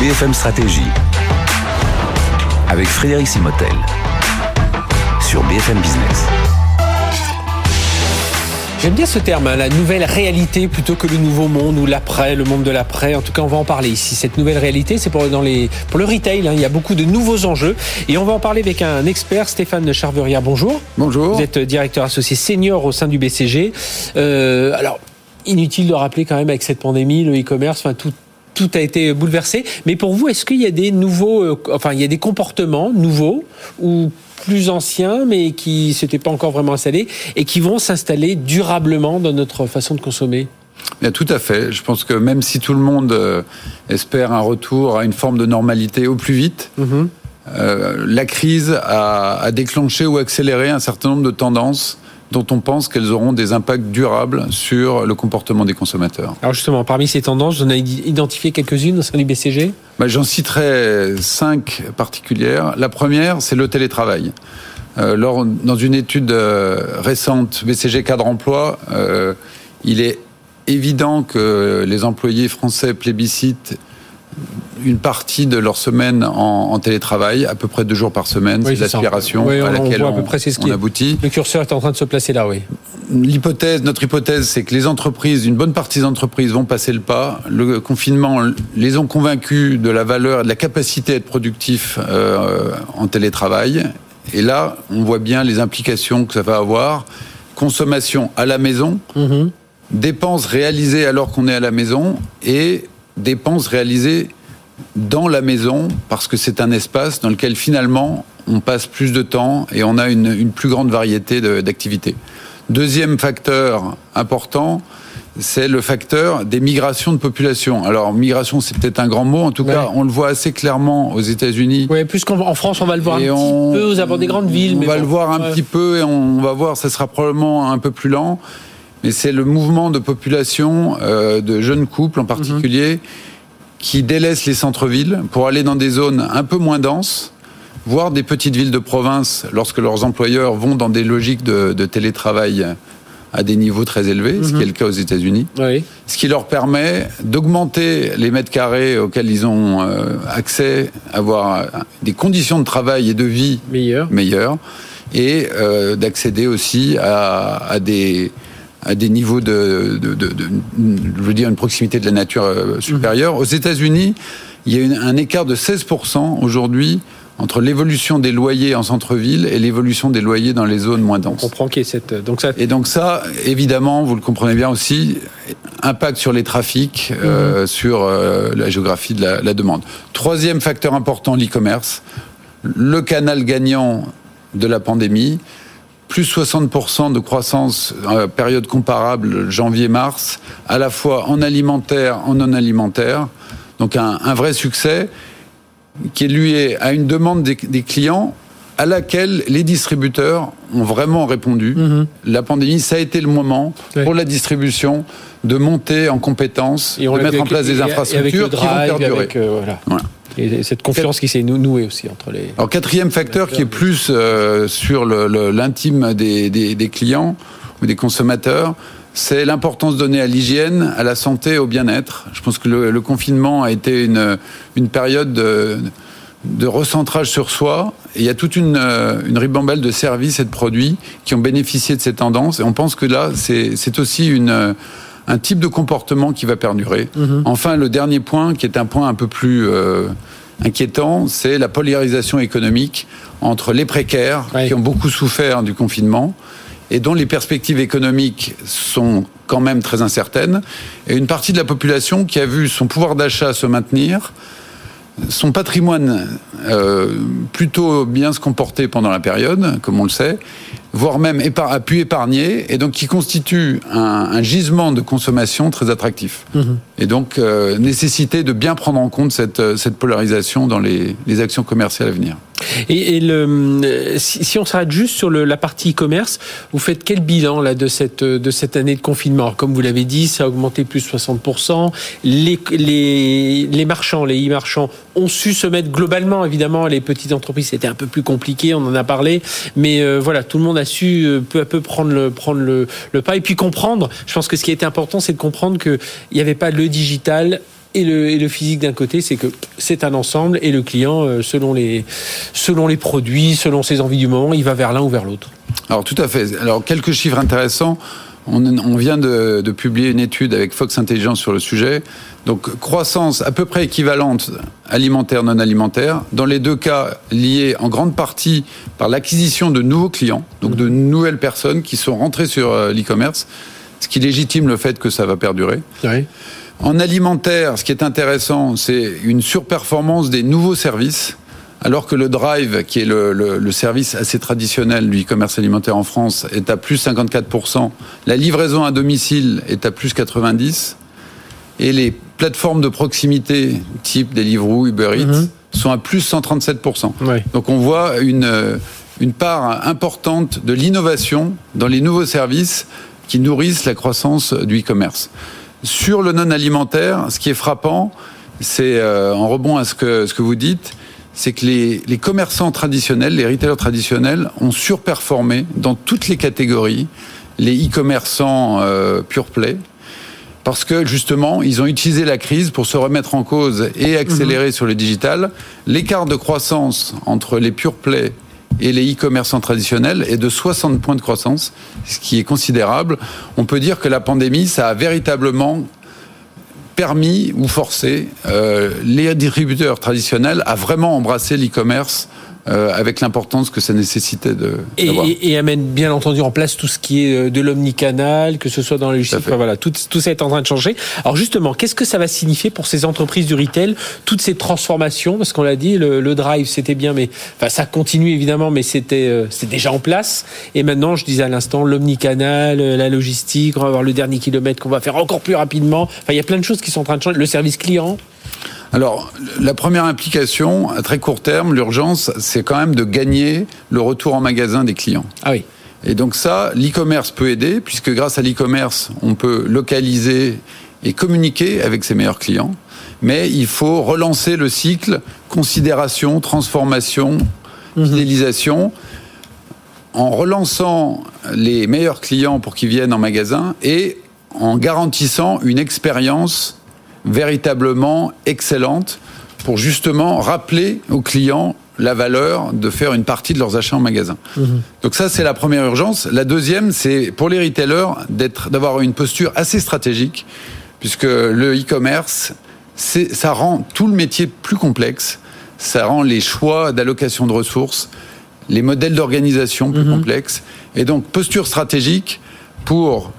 BFM Stratégie avec Frédéric Simotel sur BFM Business. J'aime bien ce terme, hein, la nouvelle réalité plutôt que le nouveau monde ou l'après, le monde de l'après. En tout cas, on va en parler ici. Cette nouvelle réalité, c'est pour, dans les, pour le retail. Hein. il y a beaucoup de nouveaux enjeux. Et on va en parler avec un expert, Stéphane Charverière. Bonjour. Bonjour. Vous êtes directeur associé senior au sein du BCG. Euh, alors, inutile de rappeler quand même avec cette pandémie, le e-commerce, enfin tout, tout a été bouleversé. Mais pour vous, est-ce qu'il y a des nouveaux, euh, enfin, il y a des comportements nouveaux ou plus anciens, mais qui s'étaient pas encore vraiment installés et qui vont s'installer durablement dans notre façon de consommer? Bien, tout à fait. Je pense que même si tout le monde euh, espère un retour à une forme de normalité au plus vite, mhm. euh, la crise a, a, déclenché ou accéléré un certain nombre de tendances dont on pense qu'elles auront des impacts durables sur le comportement des consommateurs. Alors justement, parmi ces tendances, vous en avez identifié quelques-unes au sein du BCG bah, J'en citerai cinq particulières. La première, c'est le télétravail. Euh, lors, dans une étude euh, récente, BCG Cadre Emploi, euh, il est évident que les employés français plébiscitent une partie de leur semaine en, télétravail, à peu près deux jours par semaine. c'est l'aspiration à laquelle on, à peu près ce qui aboutit. Le curseur est en train de se placer là, oui. L'hypothèse, notre hypothèse, c'est que les entreprises, une bonne partie des entreprises vont passer le pas. Le confinement les ont convaincus de la valeur de la capacité à être productifs euh, en télétravail. Et là, on voit bien les implications que ça va avoir. Consommation à la maison, mm-hmm. dépenses réalisées alors qu'on est à la maison et dépenses réalisées dans la maison parce que c'est un espace dans lequel finalement on passe plus de temps et on a une, plus grande variété d'activités. Deuxième facteur important, c'est le facteur des migrations de population. Alors, migration, c'est peut-être un grand mot. En tout cas, on le voit assez clairement aux États-Unis. Oui, plus qu'en France, on va le voir un petit peu aux abords des grandes villes. On va le voir un petit peu et on va voir, ça sera probablement un peu plus lent. Mais c'est le mouvement de population euh, de jeunes couples en particulier qui délaissent les centres-villes pour aller dans des zones un peu moins denses, voire des petites villes de province lorsque leurs employeurs vont dans des logiques de, télétravail à des niveaux très élevés, ce qui est le cas aux États-Unis. Ce qui leur permet d'augmenter les mètres carrés auxquels ils ont euh, accès, avoir des conditions de travail et de vie meilleures, et euh, d'accéder aussi à des à des niveaux de, de, de, de, je veux dire, une proximité de la nature euh, supérieure. Aux États-Unis, il y a un écart de 16% aujourd'hui entre l'évolution des loyers en centre-ville et l'évolution des loyers dans les zones moins denses. On comprend qu'il y ait cette... Donc ça... Et donc ça, évidemment, vous le comprenez bien aussi, impact sur les trafics, euh, mhm. sur euh, la géographie de la, la demande. Troisième facteur important, l'e-commerce. Le canal gagnant de la pandémie, plus 60% de croissance en période comparable janvier-mars, à la fois en alimentaire, en non alimentaire. Donc un, vrai succès qui est lié à une demande des, clients à laquelle les distributeurs ont vraiment répondu. Mhm. La pandémie, ça a été le moment pour la distribution de monter en compétences, de mettre en place des infrastructures qui vont perdurer. Euh, voilà. Et cette confiance qui s'est nouée aussi entre les. Alors quatrième facteur qui est plus euh, sur l'intime des, clients ou des consommateurs, c'est l'importance donnée à l'hygiène, à la santé, au bien-être. Je pense que le, confinement a été une, période de, recentrage sur soi. Et il y a toute une, euh, une ribambelle de services et de produits qui ont bénéficié de ces tendances. Et on pense que là, c'est aussi une un type de comportement qui va perdurer. Mhm. Enfin, le dernier point, qui est un point un peu plus euh, inquiétant, c'est la polarisation économique entre les précaires, qui ont beaucoup souffert du confinement, et dont les perspectives économiques sont quand même très incertaines, et une partie de la population qui a vu son pouvoir d'achat se maintenir, son patrimoine euh, plutôt bien se comporter pendant la période, comme on le sait, voire même a pu épargner, et donc qui constitue un, gisement de consommation très attractif. Mhm. Et donc euh, nécessité de bien prendre en compte cette, euh, cette polarisation dans les, les actions commerciales à venir. Et, le, si, on s'arrête juste sur le, la partie e-commerce, vous faites quel bilan là de cette de cette année de confinement? Comme vous l'avez dit, ça a augmenté plus de 60%. Les, les, les marchands, les e-marchands ont su se mettre globalement, évidemment, les petites entreprises, c'était un peu plus compliqué, on en a parlé, mais euh, voilà, tout le monde a su euh, peu à peu prendre le, prendre le, le pas et puis comprendre. Je pense que ce qui était important, c'est de comprendre qu'il n'y avait pas le digital et le, et le physique d'un côté, c'est que c'est un ensemble et le client, euh, selon les, selon les produits, selon ses envies du moment, il va vers l'un ou vers l'autre. Alors tout à fait. Alors quelques chiffres intéressants. On, vient de, publier une étude avec Fox Intelligence sur le sujet. Donc croissance à peu près équivalente alimentaire non alimentaire. Dans les deux cas liés en grande partie par l'acquisition de nouveaux clients, donc de nouvelles personnes qui sont rentrées sur euh, l'e-commerce, ce qui légitime le fait que ça va perdurer. Oui. En alimentaire, ce qui est intéressant, c'est une surperformance des nouveaux services. Alors que le Drive, qui est le, le, le service assez traditionnel du e-commerce alimentaire en France, est à plus 54%, la livraison à domicile est à plus 90%, et les plateformes de proximité type Deliveroo, Uber Eats Mhm. sont à plus 137%. Ouais. Donc on voit une, une part importante de l'innovation dans les nouveaux services qui nourrissent la croissance du e-commerce. Sur le non alimentaire, ce qui est frappant, c'est euh, en rebond à ce que, ce que vous dites, c'est que les, les commerçants traditionnels, les retailers traditionnels ont surperformé dans toutes les catégories les e-commerçants euh, pure play parce que justement, ils ont utilisé la crise pour se remettre en cause et accélérer sur le digital. L'écart de croissance entre les pure play et les e-commerçants traditionnels est de 60 points de croissance, ce qui est considérable. On peut dire que la pandémie, ça a véritablement permis ou forcé euh, les distributeurs traditionnels à vraiment embrasser l'e-commerce euh, avec l'importance que ça nécessitait de Et, et, et amène bien entendu en place tout ce qui est euh, de l'omnicanal, que ce soit dans à logistique. Enfin, voilà, tout, tout ça est en train de changer. Alors justement, qu'est-ce que ça va signifier pour ces entreprises du retail, toutes ces transformations? Parce qu'on l'a dit, le, le drive c'était bien, mais enfin ça continue évidemment, mais c'était euh, c'était déjà en place. Et maintenant, je disais à l'instant, l'omnicanal, la logistique, on va avoir le dernier kilomètre qu'on va faire encore plus rapidement. Enfin, il y a plein de choses qui sont en train de changer. Le service client? Alors, la première implication, à très court terme, l'urgence, c'est quand même de gagner le retour en magasin des clients. Ah oui. Et donc ça, l'e-commerce peut aider, puisque grâce à l'e-commerce, on peut localiser et communiquer avec ses meilleurs clients. Mais il faut relancer le cycle considération, transformation, fidélisation, en relançant les meilleurs clients pour qu'ils viennent en magasin et en garantissant une expérience véritablement excellente pour justement rappeler aux clients la valeur de faire une partie de leurs achats en magasin. Donc ça, c'est la première urgence. La deuxième, c'est pour les retailers d'avoir une posture assez stratégique, puisque le e-commerce, ça rend tout le métier plus complexe. Ça rend les choix d'allocation de ressources, les modèles d'organisation plus complexes. Et donc, posture stratégique pour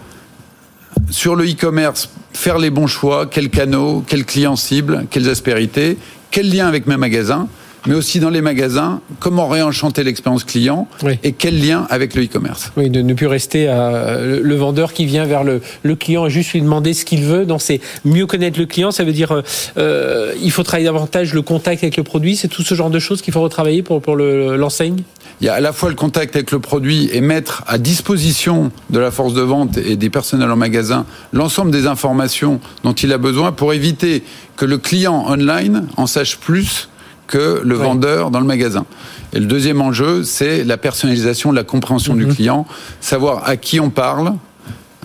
sur le e-commerce, faire les bons choix, quels canaux, quels clients cibles, quelles aspérités, quel lien avec mes magasins, mais aussi dans les magasins, comment réenchanter l'expérience client Oui. et quel lien avec le e-commerce. Oui, de ne plus rester à le, le vendeur qui vient vers le, le client et juste lui demander ce qu'il veut. Donc c'est mieux connaître le client. Ça veut dire euh, euh, il faut travailler davantage le contact avec le produit. C'est tout ce genre de choses qu'il faut retravailler pour pour le- l'enseigne. Il y a à la fois le contact avec le produit et mettre à disposition de la force de vente et des personnels en magasin l'ensemble des informations dont il a besoin pour éviter que le client online en sache plus que le Ouais. vendeur dans le magasin. Et le deuxième enjeu, c'est la personnalisation, la compréhension du client, savoir à qui on parle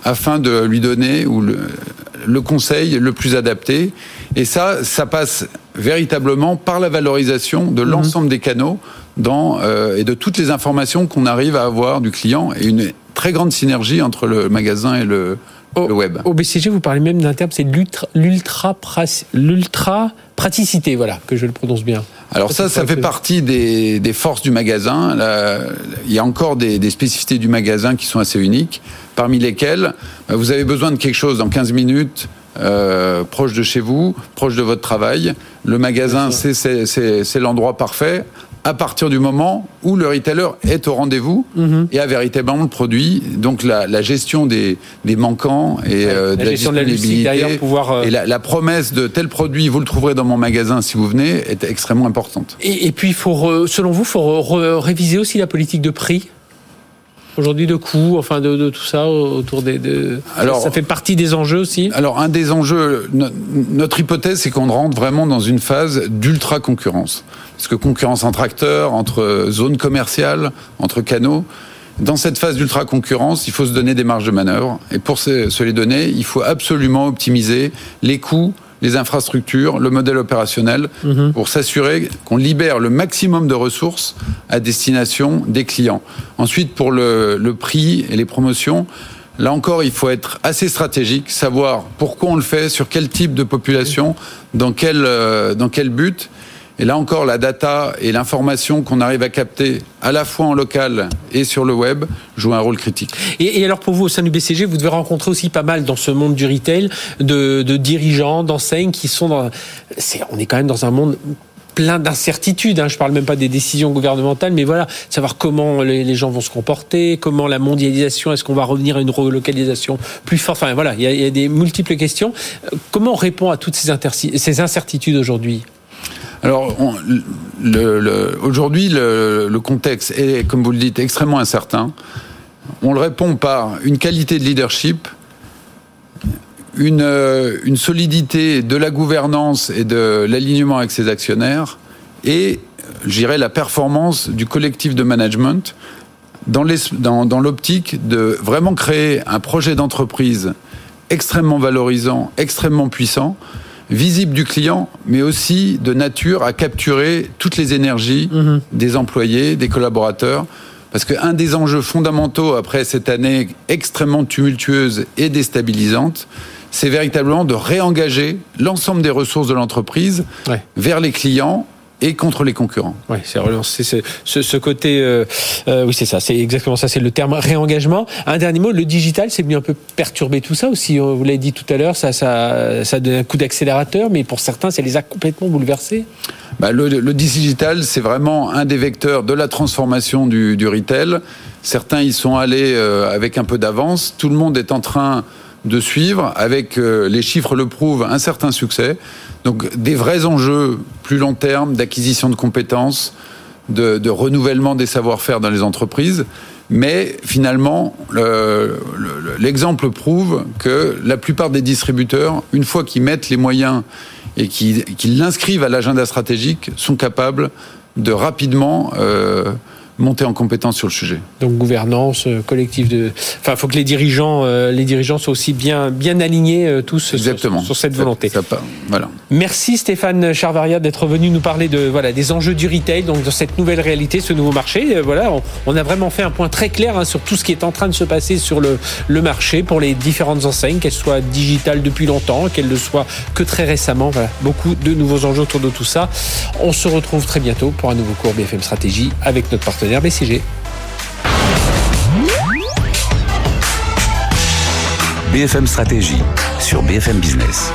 afin de lui donner ou le, le conseil le plus adapté. Et ça, ça passe véritablement par la valorisation de l'ensemble des canaux dans, euh, et de toutes les informations qu'on arrive à avoir du client et une très grande synergie entre le magasin et le, Au, le web. au BCG, vous parlez même d'un terme, c'est l'ultra praticité. Voilà, que je le prononce bien. Alors ça, ça fait partie des, des forces du magasin. Là, il y a encore des, des spécificités du magasin qui sont assez uniques, parmi lesquelles euh, vous avez besoin de quelque chose dans 15 minutes, euh, proche de chez vous, proche de votre travail. Le magasin, c'est l'endroit parfait à partir du moment où le retailer est au rendez-vous Mhm. et a véritablement le produit. Donc la, la gestion des, des manquants et euh, la gestion de la pouvoir, euh, et la, la promesse de tel produit, vous le trouverez dans mon magasin si vous venez, est extrêmement importante. Et, et puis, faut, re- selon vous, il faut re- re- réviser aussi la politique de prix? Aujourd'hui de coûts, enfin de, de tout ça autour des. De... Alors- ça fait partie des enjeux aussi. Alors, un des enjeux, no- notre hypothèse, c'est qu'on rentre vraiment dans une phase d'ultra concurrence. Parce que concurrence entre acteurs, entre zones commerciales, entre canaux. Dans cette phase d'ultra-concurrence, il faut se donner des marges de manœuvre. Et pour se les donner, il faut absolument optimiser les coûts, les infrastructures, le modèle opérationnel, Mhm. pour s'assurer qu'on libère le maximum de ressources à destination des clients. Ensuite, pour le, le prix et les promotions, là encore, il faut être assez stratégique, savoir pourquoi on le fait, sur quel type de population, dans quel, euh, dans quel but. Et là encore, la data et l'information qu'on arrive à capter à la fois en local et sur le web jouent un rôle critique. Et, alors pour vous, au sein du BCG, vous devez rencontrer aussi pas mal dans ce monde du retail de, dirigeants, d'enseignes qui sont dans... on est quand même dans un monde plein d'incertitudes. Hein. Je parle même pas des décisions gouvernementales, mais voilà, savoir comment les, gens vont se comporter, comment la mondialisation, est-ce qu'on va revenir à une relocalisation plus forte? Enfin voilà, il y a, des multiples questions. Euh, Comment on répond à toutes ces incertitudes aujourd'hui? Alors, aujourd'hui, le, contexte est, comme vous le dites, extrêmement incertain. On le répond par une qualité de leadership, une, euh, solidité de la gouvernance et de l'alignement avec ses actionnaires, et, je dirais, la performance du collectif de management dans l'optique de vraiment créer un projet d'entreprise extrêmement valorisant, extrêmement puissant, visible du client, mais aussi de nature à capturer toutes les énergies des employés, des collaborateurs. Parce qu'un des enjeux fondamentaux après cette année extrêmement tumultueuse et déstabilisante, c'est véritablement de réengager l'ensemble des ressources de l'entreprise Ouais. vers les clients et contre les concurrents. Oui, c'est relancer ce, ce, ce côté. euh, euh, oui, c'est ça. C'est exactement ça. C'est le terme réengagement. Un dernier mot. Le digital, c'est venu un peu perturber tout ça aussi. euh, Vous l'avez dit tout à l'heure. Ça, ça, ça donne un coup d'accélérateur, mais pour certains, ça les a complètement bouleversés. Bah, le, le digital, c'est vraiment un des vecteurs de la transformation du, du retail. Certains y sont allés euh, avec un peu d'avance. Tout le monde est en train de suivre, avec les chiffres le prouvent, un certain succès. Donc des vrais enjeux plus long terme d'acquisition de compétences, de, renouvellement des savoir-faire dans les entreprises. Mais finalement, le- le- l'exemple prouve que la plupart des distributeurs, une fois qu'ils mettent les moyens et qu'ils qu'ils l'inscrivent à l'agenda stratégique, sont capables de rapidement euh, monter en compétence sur le sujet. Donc gouvernance, euh, collectif de. Enfin, il faut que les dirigeants, euh, les dirigeants soient aussi bien, bien alignés euh, tous sur- Exactement. Sur, cette volonté. ça voilà. Merci Stéphane Charvaria d'être venu nous parler de voilà des enjeux du retail, donc dans cette nouvelle réalité, ce nouveau marché. Voilà, on, on a vraiment fait un point très clair hein, sur tout ce qui est en train de se passer sur le, le marché pour les différentes enseignes, qu'elles soient digitales depuis longtemps, qu'elles le soient que très récemment. Voilà, beaucoup de nouveaux enjeux autour de tout ça. On se retrouve très bientôt pour un nouveau cours BFM Stratégie avec notre partenaire. BFM Stratégie sur BFM Business.